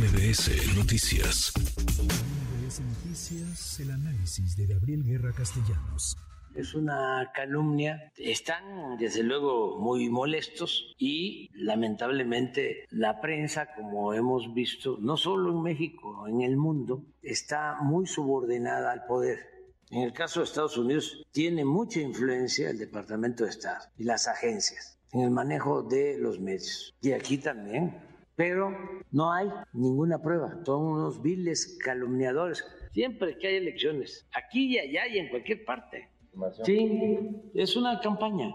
MBS Noticias. MBS Noticias, el análisis de Gabriel Guerra Castellanos. Es una calumnia. Están, desde luego, muy molestos y lamentablemente la prensa, como hemos visto, no solo en México, en el mundo, está muy subordinada al poder. En el caso de Estados Unidos, tiene mucha influencia el Departamento de Estado y las agencias en el manejo de los medios. Y aquí también. Pero no hay ninguna prueba. Son unos viles calumniadores. Siempre que hay elecciones, aquí y allá y en cualquier parte. Sí, es una campaña.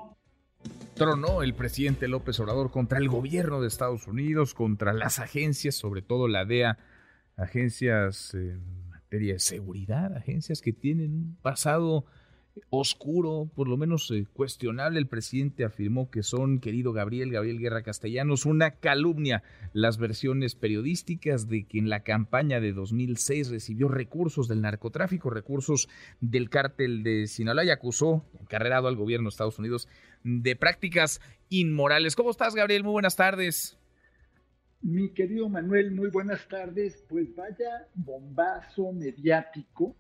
Tronó el presidente López Obrador contra el gobierno de Estados Unidos, contra las agencias, sobre todo la DEA, agencias en materia de seguridad, agencias que tienen un pasado oscuro, por lo menos eh, cuestionable. El presidente afirmó que son, querido Gabriel, Gabriel Guerra Castellanos, una calumnia las versiones periodísticas de que en la campaña de 2006 recibió recursos del narcotráfico, recursos del cártel de Sinaloa y acusó, encarrerado al gobierno de Estados Unidos, de prácticas inmorales. ¿Cómo estás, Gabriel? Muy buenas tardes. Mi querido Manuel, muy buenas tardes. Pues vaya bombazo mediático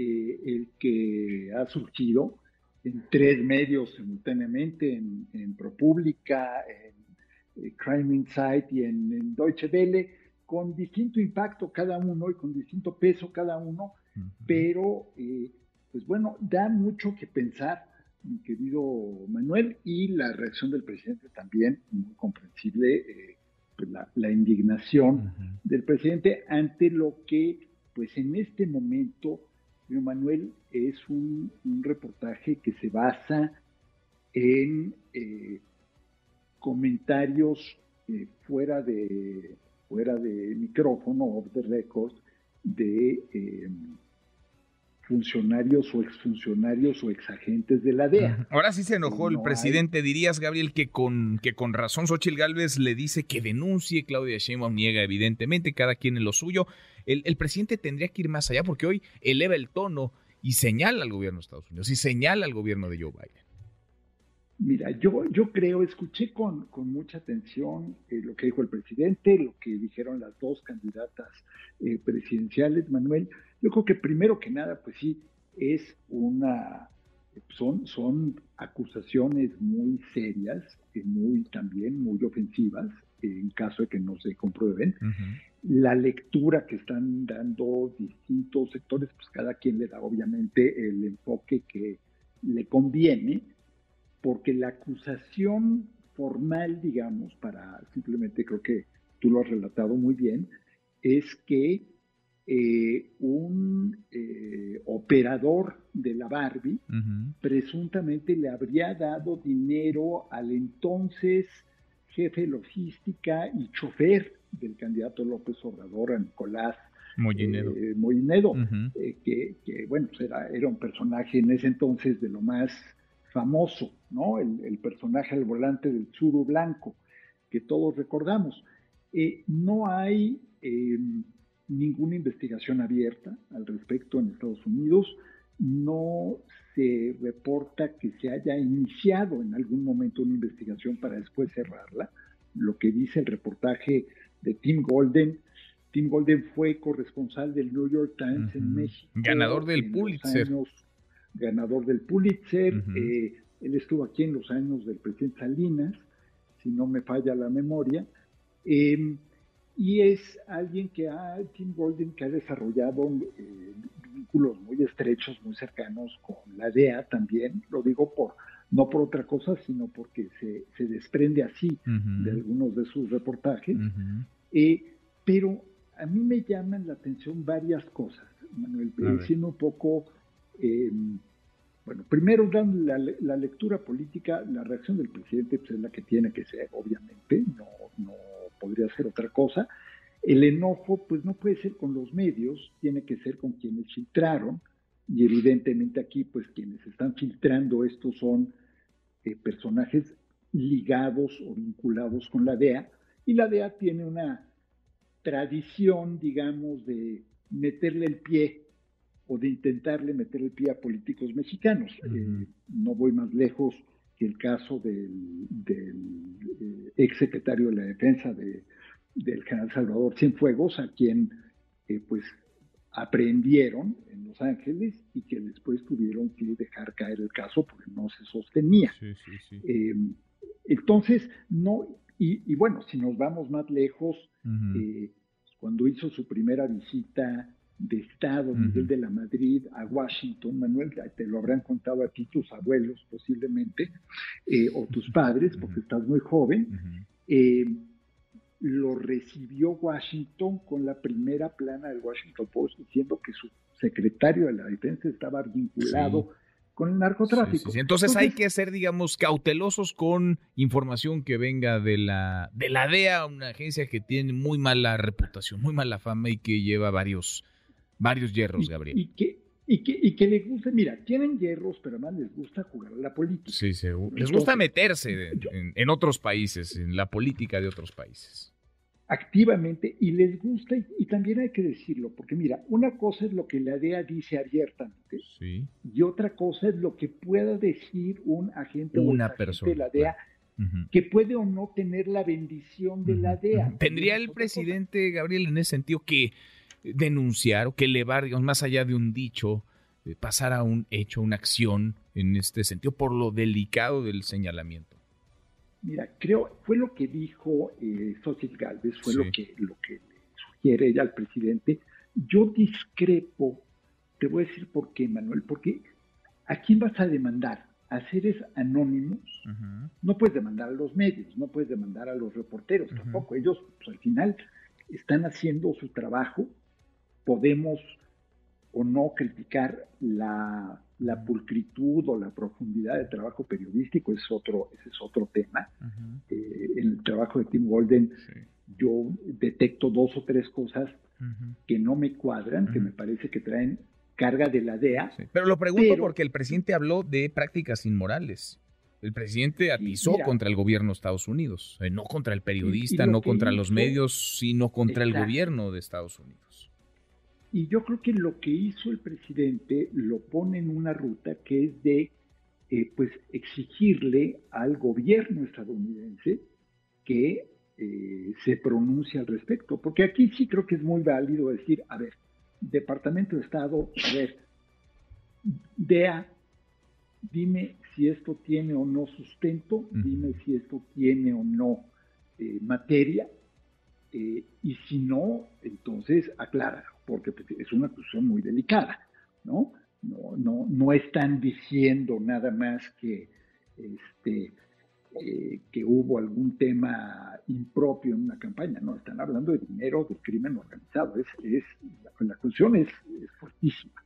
eh, el que ha surgido en tres medios simultáneamente, en, ProPublica, en eh, Crime Insight y en, Deutsche Welle, con distinto impacto cada uno y con distinto peso cada uno, pero eh, pues bueno, da mucho que pensar, mi querido Manuel, y la reacción del presidente también, muy comprensible, pues la, indignación del presidente ante lo que pues en este momento Manuel, es un, reportaje que se basa en eh, comentarios eh, fuera, de, fuera de micrófono, off the record, de eh, funcionarios o exfuncionarios o exagentes de la DEA. Ahora sí se enojó el presidente. Dirías, Gabriel, que con, que con razón Xochitl Gálvez le dice que denuncie, Claudia Sheinbaum niega evidentemente, cada quien en lo suyo. El, el, presidente tendría que ir más allá porque hoy eleva el tono y señala al gobierno de Estados Unidos y señala al gobierno de Joe Biden. Mira, yo, yo creo, escuché con, con mucha atención eh, lo que dijo el presidente, lo que dijeron las dos candidatas eh, presidenciales, Manuel. Yo creo que primero que nada, pues sí, es una, son, son acusaciones muy serias, y muy también muy ofensivas, en caso de que no se comprueben. La lectura que están dando distintos sectores, pues cada quien le da obviamente el enfoque que le conviene porque la acusación formal, digamos, para simplemente creo que tú lo has relatado muy bien, es que eh, un eh, operador de la Barbie presuntamente le habría dado dinero al entonces jefe logística y chofer del candidato López Obrador, a Nicolás Moinedo, eh, que, bueno, pues era, era un personaje en ese entonces de lo más famoso, ¿no? El, personaje al volante del Zuru Blanco, que todos recordamos. Eh, no hay em, ninguna investigación abierta al respecto en Estados Unidos, no se reporta que se haya iniciado en algún momento una investigación para después cerrarla. Lo que dice el reportaje de Tim Golden, Tim Golden fue corresponsal del New York Times en México. Ganador del Pulitzer ganador del Pulitzer. Eh, él estuvo aquí en los años del presidente Salinas, si no me falla la memoria. Em, y es alguien que ha, Tim Golden, que ha desarrollado eh, vínculos muy estrechos, muy cercanos con la DEA también, lo digo por, no por otra cosa, sino porque se, se desprende así de algunos de sus reportajes. Eh, pero a mí me llaman la atención varias cosas, Manuel, siendo un poco em, bueno, primero, la, lectura política, la reacción del presidente pues, es la que tiene que ser, obviamente, no, no podría ser otra cosa. El enojo, pues no puede ser con los medios, tiene que ser con quienes filtraron, y evidentemente aquí, pues quienes están filtrando esto son eh, personajes ligados o vinculados con la DEA, y la DEA tiene una tradición, digamos, de meterle el pie o de intentarle meter el pie a políticos mexicanos. Eh, no voy más lejos que el caso del, del eh, ex secretario de la Defensa de, del general Salvador Cienfuegos, a quien eh, pues aprendieron en Los Ángeles y que después tuvieron que dejar caer el caso porque no se sostenía. Eh, entonces, no, y, bueno, si nos vamos más lejos, eh, cuando hizo su primera visita de Estado, Miguel de la Madrid, a Washington, Manuel, te lo habrán contado a ti tus abuelos posiblemente, eh, o tus padres, porque estás muy joven, lo recibió Washington con la primera plana del Washington Post diciendo que su secretario de la defensa estaba vinculado con el narcotráfico. Entonces, hay que ser, digamos, cautelosos con información que venga de la, de la DEA, una agencia que tiene muy mala reputación, muy mala fama y que lleva varios, varios hierros, Gabriel. Y que, y que, y que les gusta, mira, tienen hierros, pero además les gusta jugar a la política. Sí, sí. les gusta meterse en, otros países, en la política de otros países. Activamente, y les gusta, y, también hay que decirlo, porque mira, una cosa es lo que la DEA dice abiertamente, y otra cosa es lo que pueda decir un agente una persona, de la DEA. que puede o no tener la bendición de la DEA. ¿Tendría el presidente, Gabriel, en ese sentido, que denunciar o que elevar, digamos, más allá de un dicho, eh, pasar a un hecho, una acción en este sentido, por lo delicado del señalamiento? Mira, creo, fue lo que dijo eh, Galvez, fue lo, que, lo que sugiere ella al presidente. Yo discrepo, te voy a decir por qué, Manuel, porque ¿a quién vas a demandar? ¿A seres anónimos? No puedes demandar a los medios, no puedes demandar a los reporteros tampoco. Ellos, pues, al final, están haciendo su trabajo podemos o no criticar la, pulcritud o la profundidad del trabajo periodístico, es otro, ese es otro tema. Eh, en el trabajo de Tim Golden yo detecto dos o tres cosas que no me cuadran, que me parece que traen carga de la DEA. Pero lo pregunto porque el presidente habló de prácticas inmorales. El presidente atizó contra el gobierno de Estados Unidos, eh, no contra el periodista, no contra los medios, sino contra el gobierno de Estados Unidos. Y yo creo que lo que hizo el presidente lo pone en una ruta que es de eh, pues exigirle al gobierno estadounidense que eh, se pronuncie al respecto. Porque aquí sí creo que es muy válido decir, a ver, Departamento de Estado, a ver, DEA, dime si esto tiene o no sustento, dime si esto tiene o no eh, materia, y si no, entonces aclara porque pues, es una cuestión muy delicada, ¿no? No, no, no están diciendo nada más que, este, eh, que hubo algún tema impropio en una campaña, no, están hablando de dinero del crimen organizado, es, es, la, cuestión es, fuertísima.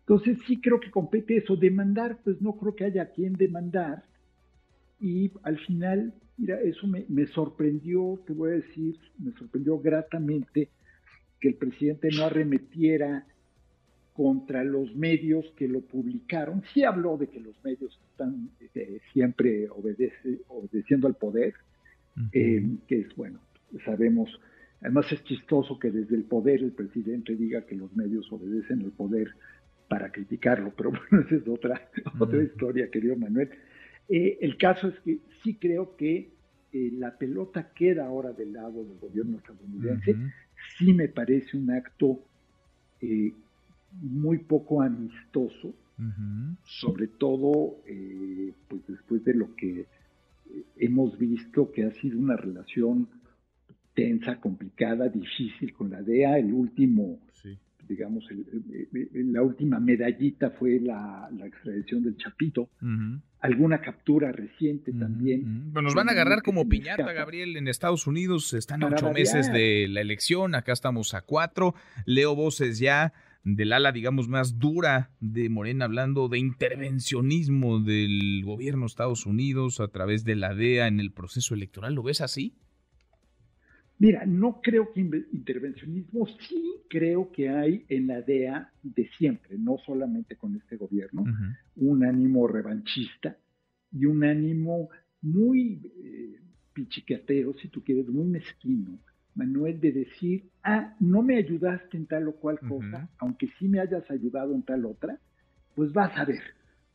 Entonces sí creo que compete eso, demandar, pues no creo que haya quien demandar, y al final, mira, eso me, me sorprendió, te voy a decir, me sorprendió gratamente que el presidente no arremetiera contra los medios que lo publicaron. Sí habló de que los medios están eh, siempre obedeciendo al poder, eh, que es bueno, sabemos, además es chistoso que desde el poder el presidente diga que los medios obedecen al poder para criticarlo, pero bueno, esa es otra, otra historia, querido Manuel. Eh, el caso es que sí creo que la pelota queda ahora del lado del gobierno estadounidense sí me parece un acto eh, muy poco amistoso, sobre todo eh, pues después de lo que eh, hemos visto que ha sido una relación tensa, complicada, difícil con la DEA. El último, digamos, la última medallita fue la, extradición del Chapito. Alguna captura reciente también. nos van a agarrar como piñata, Gabriel, en Estados Unidos. Están a ocho meses de la elección, acá estamos a cuatro. Leo voces ya del ala, digamos, más dura de Morena, hablando de intervencionismo del gobierno de Estados Unidos a través de la DEA en el proceso electoral. ¿Lo ves así? Mira, no creo que intervencionismo, sí creo que hay en la DEA de siempre, no solamente con este gobierno, un ánimo revanchista y un ánimo muy eh, pichiquetero, si tú quieres, muy mezquino, Manuel, de decir, ah, no me ayudaste en tal o cual cosa, aunque sí me hayas ayudado en tal otra, pues vas a ver,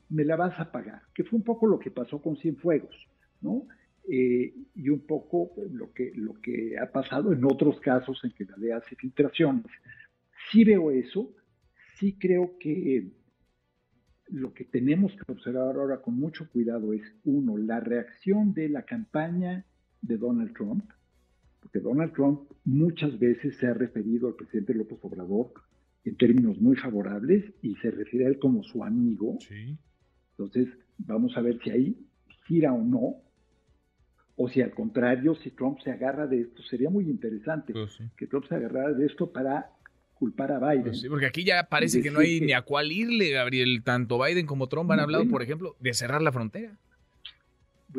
me la vas a pagar, que fue un poco lo que pasó con Cienfuegos, ¿no? Eh, y un poco lo que, lo que ha pasado en otros casos en que la DEA hace filtraciones. Sí veo eso, sí creo que lo que tenemos que observar ahora con mucho cuidado es, uno, la reacción de la campaña de Donald Trump, porque Donald Trump muchas veces se ha referido al presidente López Obrador en términos muy favorables y se refiere a él como su amigo. Entonces, vamos a ver si ahí gira o no, o si al contrario, si Trump se agarra de esto, sería muy interesante pues que Trump se agarrara de esto para culpar a Biden. Pues sí, porque aquí ya parece que no hay ni a cuál irle, Gabriel. Tanto Biden como Trump han hablado, por ejemplo, de cerrar la frontera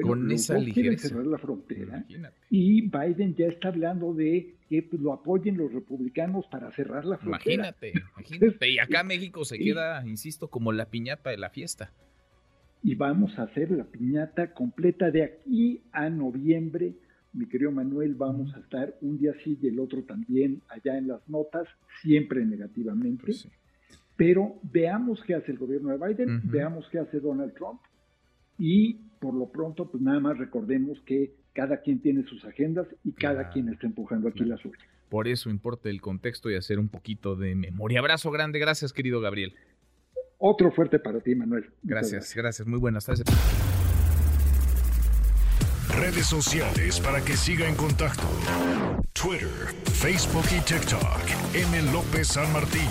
con esa ligereza. cerrar la frontera y Biden ya está hablando de que pues, lo apoyen los republicanos para cerrar la frontera. Imagínate, imagínate. Y acá México se queda, insisto, como la piñata de la fiesta. Y vamos a hacer la piñata completa de aquí a noviembre. Mi querido Manuel, vamos a estar un día sí y el otro también allá en las notas, siempre negativamente. Pues Pero veamos qué hace el gobierno de Biden, veamos qué hace Donald Trump y por lo pronto, pues nada más recordemos que cada quien tiene sus agendas y cada quien está empujando aquí la suya. Por eso importa el contexto y hacer un poquito de memoria. Abrazo grande, gracias querido Gabriel. Otro fuerte para ti, Manuel. Gracias, gracias, muy buenas tardes. Redes sociales para que siga en contacto: Twitter, Facebook y TikTok. M. López San Martín.